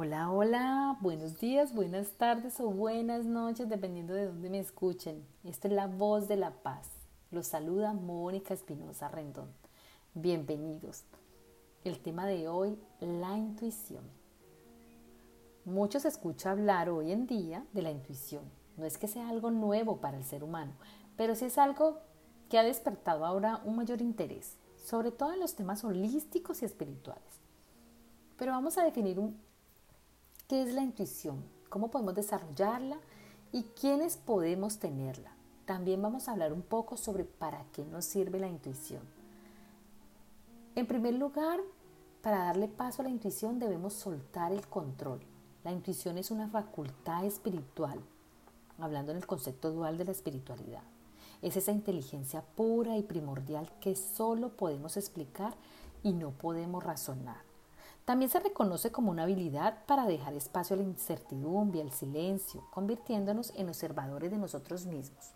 Hola, hola, buenos días, buenas tardes o buenas noches, dependiendo de dónde me escuchen. Esta es la voz de la paz. Los saluda Mónica Espinosa Rendón. Bienvenidos. El tema de hoy, la intuición. Muchos escucha hablar hoy en día de la intuición. No es que sea algo nuevo para el ser humano, pero sí es algo que ha despertado ahora un mayor interés, sobre todo en los temas holísticos y espirituales. Pero vamos a definir un ¿Qué es la intuición? ¿Cómo podemos desarrollarla? ¿Y quiénes podemos tenerla? También vamos a hablar un poco sobre para qué nos sirve la intuición. En primer lugar, para darle paso a la intuición debemos soltar el control. La intuición es una facultad espiritual, hablando en el concepto dual de la espiritualidad. Es esa inteligencia pura y primordial que solo podemos explicar y no podemos razonar. También se reconoce como una habilidad para dejar espacio a la incertidumbre, al silencio, convirtiéndonos en observadores de nosotros mismos.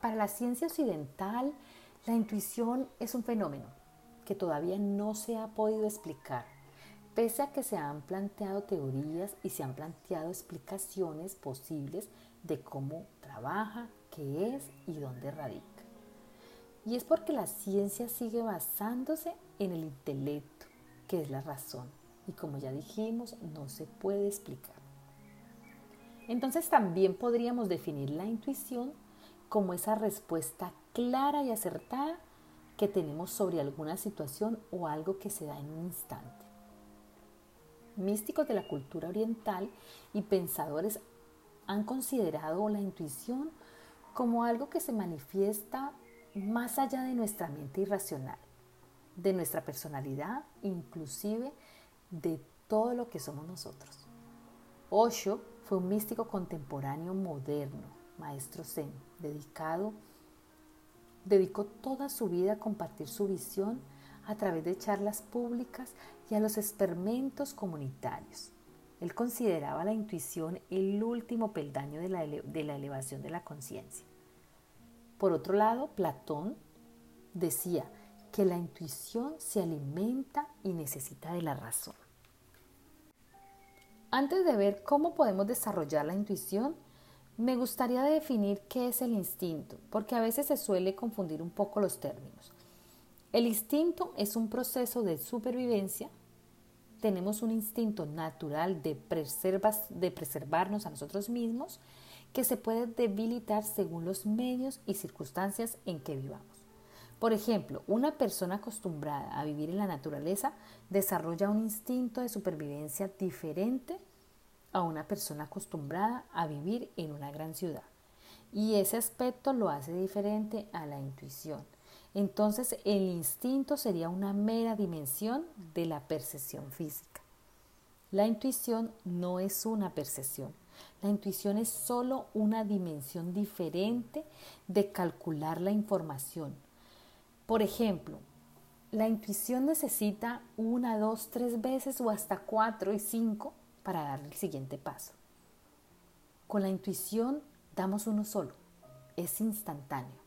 Para la ciencia occidental, la intuición es un fenómeno que todavía no se ha podido explicar, pese a que se han planteado teorías y se han planteado explicaciones posibles de cómo trabaja, qué es y dónde radica. Y es porque la ciencia sigue basándose en el intelecto que es la razón. Y como ya dijimos, no se puede explicar. Entonces también podríamos definir la intuición como esa respuesta clara y acertada que tenemos sobre alguna situación o algo que se da en un instante. Místicos de la cultura oriental y pensadores han considerado la intuición como algo que se manifiesta más allá de nuestra mente irracional de nuestra personalidad, inclusive de todo lo que somos nosotros. Osho fue un místico contemporáneo moderno, maestro zen, dedicado, dedicó toda su vida a compartir su visión a través de charlas públicas y a los experimentos comunitarios. Él consideraba la intuición el último peldaño de la, de la elevación de la conciencia. Por otro lado, Platón decía, que la intuición se alimenta y necesita de la razón. Antes de ver cómo podemos desarrollar la intuición, me gustaría definir qué es el instinto, porque a veces se suele confundir un poco los términos. El instinto es un proceso de supervivencia. Tenemos un instinto natural de, de preservarnos a nosotros mismos que se puede debilitar según los medios y circunstancias en que vivamos. Por ejemplo, una persona acostumbrada a vivir en la naturaleza desarrolla un instinto de supervivencia diferente a una persona acostumbrada a vivir en una gran ciudad. Y ese aspecto lo hace diferente a la intuición. Entonces el instinto sería una mera dimensión de la percepción física. La intuición no es una percepción. La intuición es solo una dimensión diferente de calcular la información por ejemplo, la intuición necesita una, dos, tres veces o hasta cuatro y cinco para dar el siguiente paso. Con la intuición damos uno solo, es instantáneo.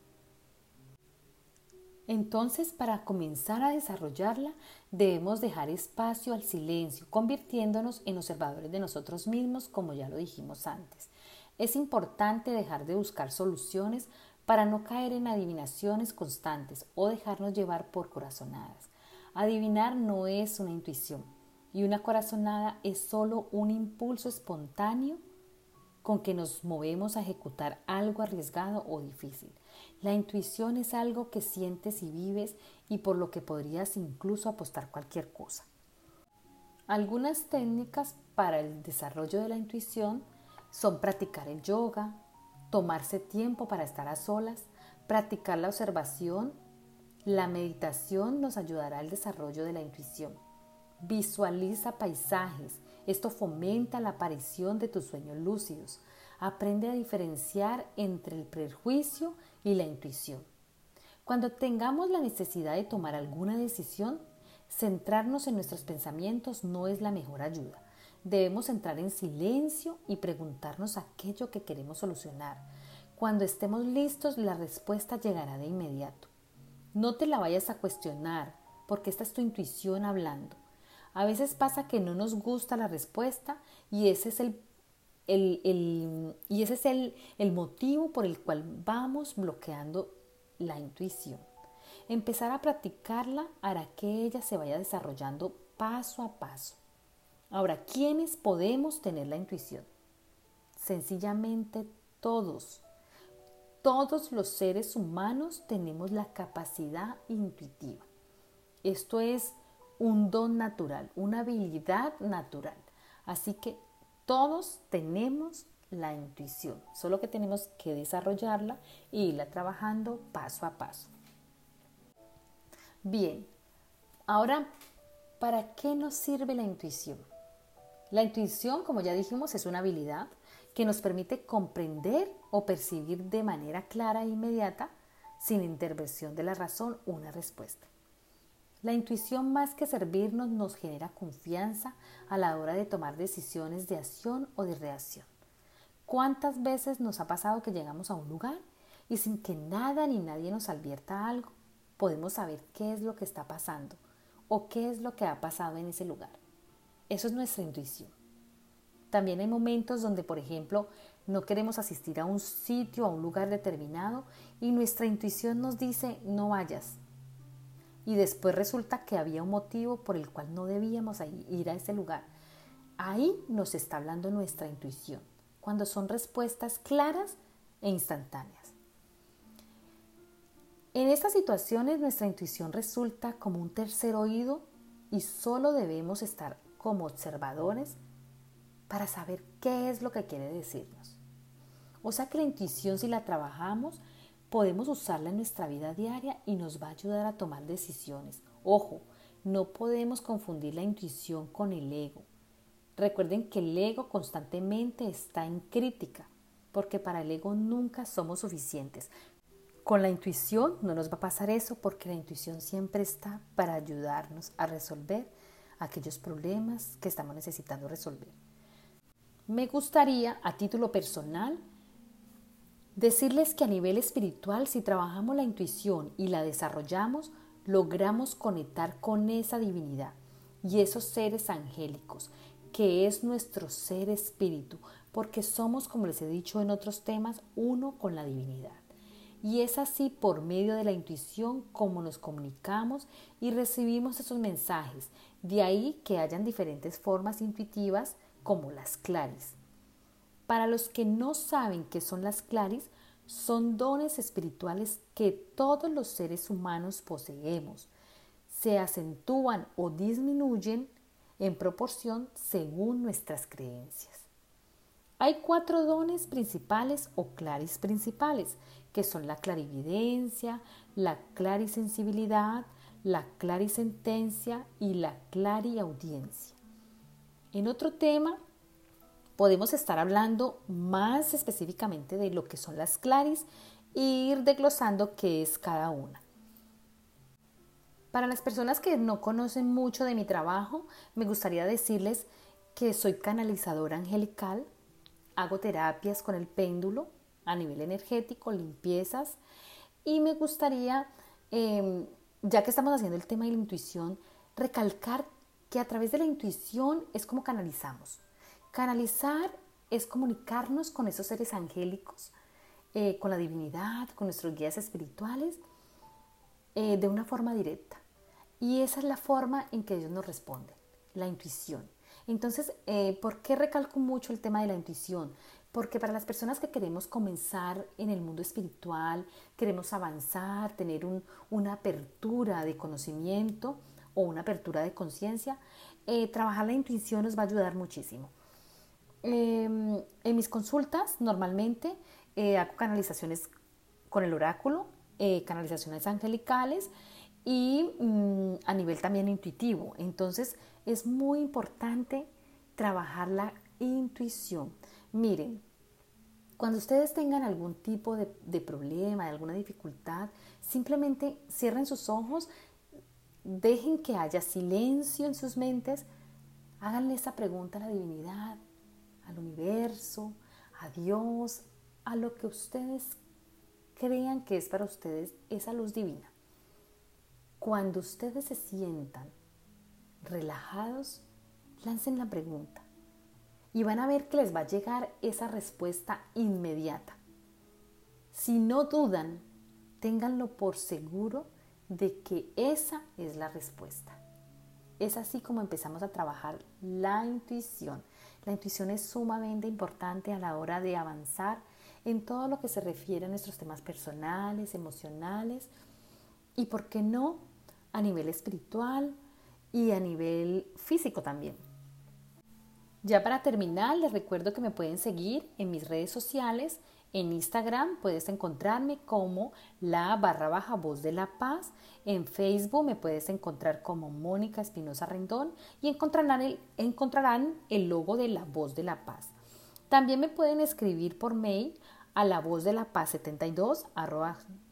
Entonces, para comenzar a desarrollarla, debemos dejar espacio al silencio, convirtiéndonos en observadores de nosotros mismos, como ya lo dijimos antes. Es importante dejar de buscar soluciones para no caer en adivinaciones constantes o dejarnos llevar por corazonadas. Adivinar no es una intuición y una corazonada es solo un impulso espontáneo con que nos movemos a ejecutar algo arriesgado o difícil. La intuición es algo que sientes y vives y por lo que podrías incluso apostar cualquier cosa. Algunas técnicas para el desarrollo de la intuición son practicar el yoga, tomarse tiempo para estar a solas, practicar la observación, la meditación nos ayudará al desarrollo de la intuición. Visualiza paisajes, esto fomenta la aparición de tus sueños lúcidos. Aprende a diferenciar entre el prejuicio y la intuición. Cuando tengamos la necesidad de tomar alguna decisión, centrarnos en nuestros pensamientos no es la mejor ayuda. Debemos entrar en silencio y preguntarnos aquello que queremos solucionar. Cuando estemos listos, la respuesta llegará de inmediato. No te la vayas a cuestionar, porque esta es tu intuición hablando. A veces pasa que no nos gusta la respuesta y ese es el, y ese es el, el motivo por el cual vamos bloqueando la intuición. Empezar a practicarla hará que ella se vaya desarrollando paso a paso. Ahora, ¿quiénes podemos tener la intuición? Sencillamente todos. Todos los seres humanos tenemos la capacidad intuitiva. Esto es un don natural, una habilidad natural. Así que todos tenemos la intuición, solo que tenemos que desarrollarla e irla trabajando paso a paso. Bien, ahora, ¿para qué nos sirve la intuición? La intuición, como ya dijimos, es una habilidad que nos permite comprender o percibir de manera clara e inmediata, sin intervención de la razón, una respuesta. La intuición más que servirnos nos genera confianza a la hora de tomar decisiones de acción o de reacción. ¿Cuántas veces nos ha pasado que llegamos a un lugar y sin que nada ni nadie nos advierta algo, podemos saber qué es lo que está pasando o qué es lo que ha pasado en ese lugar? Eso es nuestra intuición. También hay momentos donde, por ejemplo, no queremos asistir a un sitio, a un lugar determinado y nuestra intuición nos dice no vayas, y después resulta que había un motivo por el cual no debíamos ir a ese lugar. Ahí nos está hablando nuestra intuición, cuando son respuestas claras e instantáneas. En estas situaciones nuestra intuición resulta como un tercer oído y solo debemos estar como observadores para saber qué es lo que quiere decirnos. O sea que la intuición si la trabajamos podemos usarla en nuestra vida diaria y nos va a ayudar a tomar decisiones. Ojo, no podemos confundir la intuición con el ego. Recuerden que el ego constantemente está en crítica, porque para el ego nunca somos suficientes. Con la intuición no nos va a pasar eso porque la intuición siempre está para ayudarnos a resolver aquellos problemas que estamos necesitando resolver. Me gustaría, a título personal, Decirles que a nivel espiritual, si trabajamos la intuición y la desarrollamos, logramos conectar con esa divinidad y esos seres angélicos, que es nuestro ser espíritu, porque somos, como les he dicho en otros temas, uno con la divinidad. Y es así por medio de la intuición como nos comunicamos y recibimos esos mensajes. De ahí que hayan diferentes formas intuitivas como las claris. Para los que no saben qué son las claris, son dones espirituales que todos los seres humanos poseemos. Se acentúan o disminuyen en proporción según nuestras creencias. Hay cuatro dones principales o claris principales, que son la clarividencia, la clarisensibilidad, la clarisentencia y la clariaudiencia. En otro tema podemos estar hablando más específicamente de lo que son las claris e ir desglosando qué es cada una. Para las personas que no conocen mucho de mi trabajo, me gustaría decirles que soy canalizadora angelical, hago terapias con el péndulo a nivel energético, limpiezas, y me gustaría, em, ya que estamos haciendo el tema de la intuición, recalcar que a través de la intuición es como canalizamos. Canalizar es comunicarnos con esos seres angélicos, eh, con la divinidad, con nuestros guías espirituales, eh, de una forma directa. Y esa es la forma en que ellos nos responden, la intuición. Entonces, eh, ¿por qué recalco mucho el tema de la intuición? Porque para las personas que queremos comenzar en el mundo espiritual, queremos avanzar, tener una apertura de conocimiento o una apertura de conciencia, trabajar la intuición nos va a ayudar muchísimo. Em, en mis consultas normalmente eh, hago canalizaciones con el oráculo, eh, canalizaciones angelicales y mm, a nivel también intuitivo. Entonces es muy importante trabajar la intuición. Miren, cuando ustedes tengan algún tipo de, problema, de alguna dificultad, simplemente cierren sus ojos, dejen que haya silencio en sus mentes, háganle esa pregunta a la divinidad, al universo, a Dios, a lo que ustedes crean que es para ustedes esa luz divina. Cuando ustedes se sientan relajados, lancen la pregunta y van a ver que les va a llegar esa respuesta inmediata. Si no dudan, ténganlo por seguro de que esa es la respuesta. Es así como empezamos a trabajar la intuición. La intuición es sumamente importante a la hora de avanzar en todo lo que se refiere a nuestros temas personales, emocionales y, ¿por qué no?, a nivel espiritual y a nivel físico también. Ya para terminar, les recuerdo que me pueden seguir en mis redes sociales. En Instagram puedes encontrarme como la barra baja voz de la paz. En Facebook me puedes encontrar como Mónica Espinosa Rendón y encontrarán el, logo de la voz de la paz. También me pueden escribir por mail a la voz de la paz 72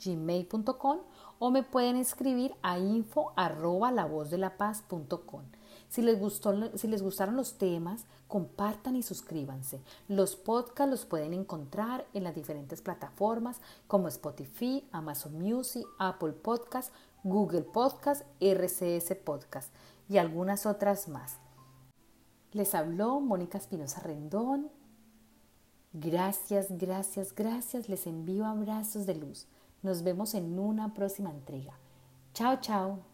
gmail.com o me pueden escribir a info arroba la voz de la paz.com. Si les, gustó, si les gustaron los temas, compartan y suscríbanse. Los podcasts los pueden encontrar en las diferentes plataformas como Spotify, Amazon Music, Apple Podcasts, Google Podcasts, RCS Podcasts y algunas otras más. Les habló Mónica Espinosa Rendón. Gracias, gracias, gracias. Les envío abrazos de luz. Nos vemos en una próxima entrega. Chao, chao.